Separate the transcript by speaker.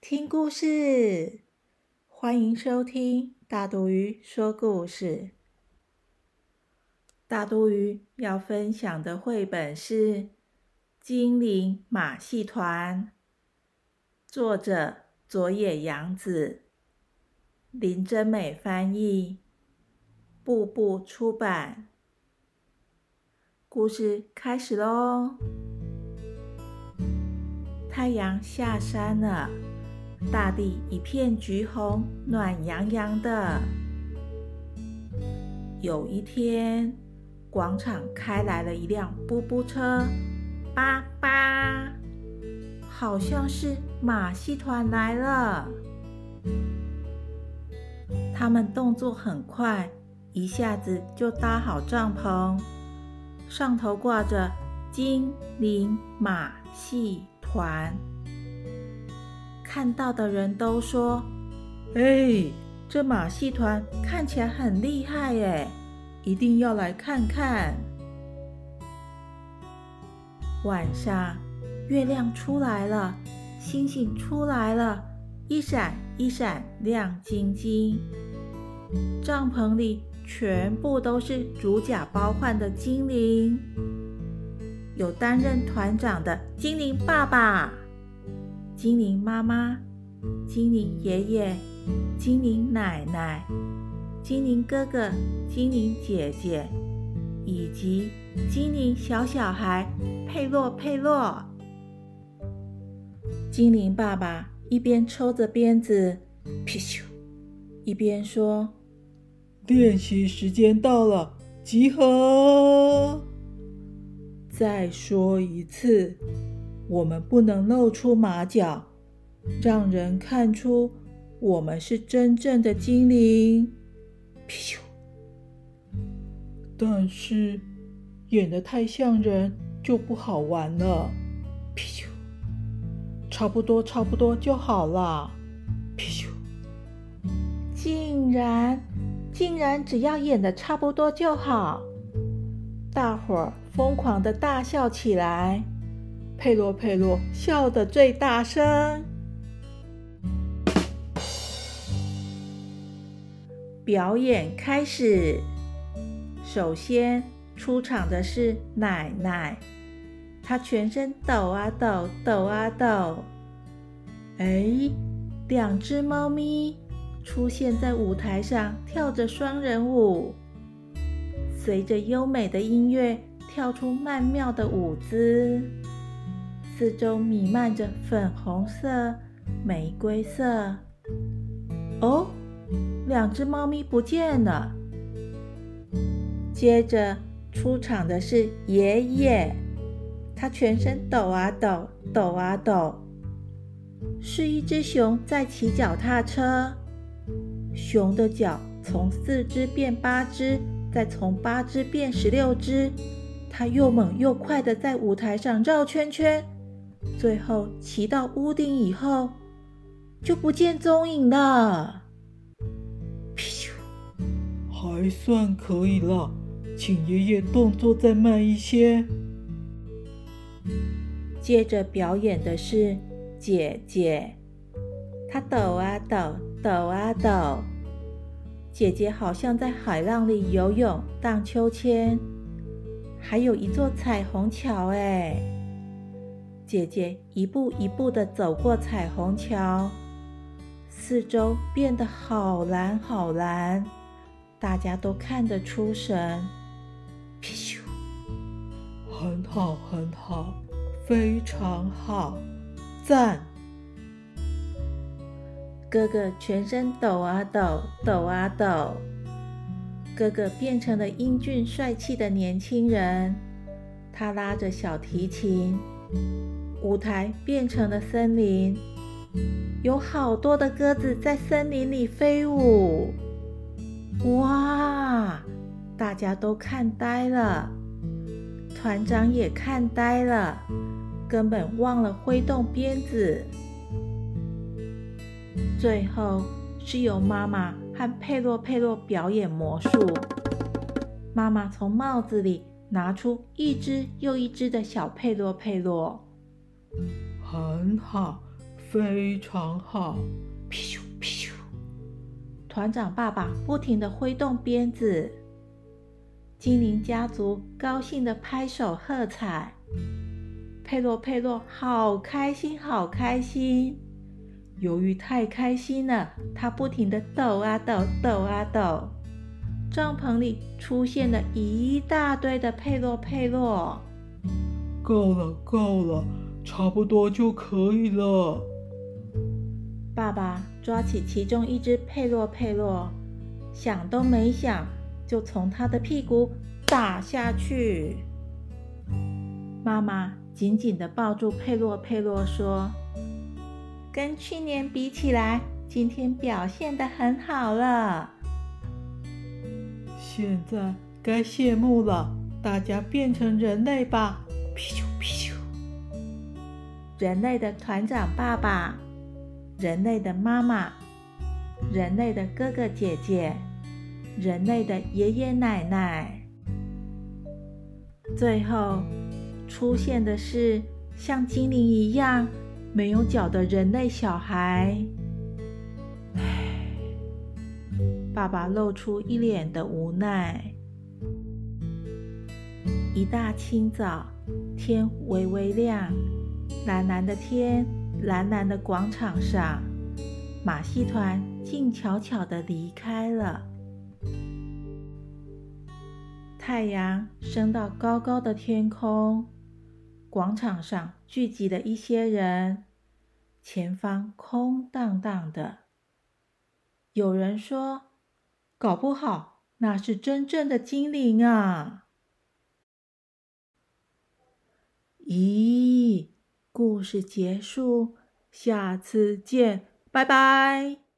Speaker 1: 听故事！欢迎收听大肚鱼说故事。大肚鱼要分享的绘本是《精灵马戏团》，作者佐野洋子，林真美翻译，步步出版。故事开始喽！太阳下山了，大地一片橘红，暖洋洋的。有一天，广场开来了一辆布布车，叭叭，好像是马戏团来了。他们动作很快，一下子就搭好帐篷，上头挂着“精灵马戏”。团看到的人都说：“哎，这马戏团看起来很厉害耶，一定要来看看。”晚上，月亮出来了，星星出来了，一闪一闪亮晶晶。帐篷里全部都是主甲包换的精灵。有担任团长的精灵爸爸、精灵妈妈、精灵爷爷、精灵奶奶、精灵哥哥、精灵姐姐，以及精灵小小孩佩洛佩洛。精灵爸爸一边抽着鞭子，皮咻，一边说：“
Speaker 2: 练习时间到了，集合！”再说一次，我们不能露出马脚，让人看出我们是真正的精灵。咻！但是演的太像人就不好玩了。咻！差不多，差不多就好了。咻！
Speaker 1: 竟然，竟然只要演的差不多就好，大伙儿。疯狂的大笑起来，佩洛佩洛笑得最大声。表演开始，首先出场的是奶奶，她全身抖啊抖，抖啊抖。哎，两只猫咪出现在舞台上，跳着双人舞，随着优美的音乐。跳出曼妙的舞姿，四周弥漫着粉红色、玫瑰色。哦，两只猫咪不见了。接着出场的是爷爷，他全身抖啊抖，抖啊抖。是一只熊在骑脚踏车，熊的脚从四只变八只，再从八只变十六只。他又猛又快的在舞台上绕圈圈，最后骑到屋顶以后就不见踪影了。
Speaker 2: 咻，还算可以了，请爷爷动作再慢一些。
Speaker 1: 接着表演的是姐姐，她抖啊抖，抖啊抖，姐姐好像在海浪里游泳、荡秋千。还有一座彩虹桥哎！姐姐一步一步的走过彩虹桥，四周变得好蓝好蓝，大家都看得出神。咻！
Speaker 2: 很好很好，非常好，赞！
Speaker 1: 哥哥全身抖啊抖，抖啊抖。哥哥变成了英俊帅气的年轻人，他拉着小提琴，舞台变成了森林，有好多的鸽子在森林里飞舞。哇！大家都看呆了，团长也看呆了，根本忘了挥动鞭子。最后是由妈妈和佩洛佩洛表演魔术。妈妈从帽子里拿出一只又一只的小佩洛佩洛，
Speaker 2: 很好，非常好。
Speaker 1: 咻咻！团长爸爸不停地挥动鞭子，精灵家族高兴地拍手喝彩。佩洛佩洛好开心，好开心。由于太开心了，他不停地抖啊抖，抖啊抖。帐篷里出现了一大堆的佩洛佩洛。
Speaker 2: 够了，够了，差不多就可以了。
Speaker 1: 爸爸抓起其中一只佩洛佩洛，想都没想，就从他的屁股打下去。妈妈紧紧地抱住佩洛佩洛，说。跟去年比起来，今天表现的很好了。
Speaker 2: 现在该谢幕了，大家变成人类吧！
Speaker 1: 咻咻！人类的团长爸爸，人类的妈妈，人类的哥哥姐姐，人类的爷爷奶奶，最后出现的是像精灵一样。没有脚的人类小孩，唉，爸爸露出一脸的无奈。一大清早，天微微亮，蓝蓝的天，蓝蓝的广场上，马戏团静悄悄的离开了。太阳升到高高的天空。广场上聚集了一些人，前方空荡荡的。有人说：“搞不好那是真正的精灵啊！”咦，故事结束，下次见，拜拜。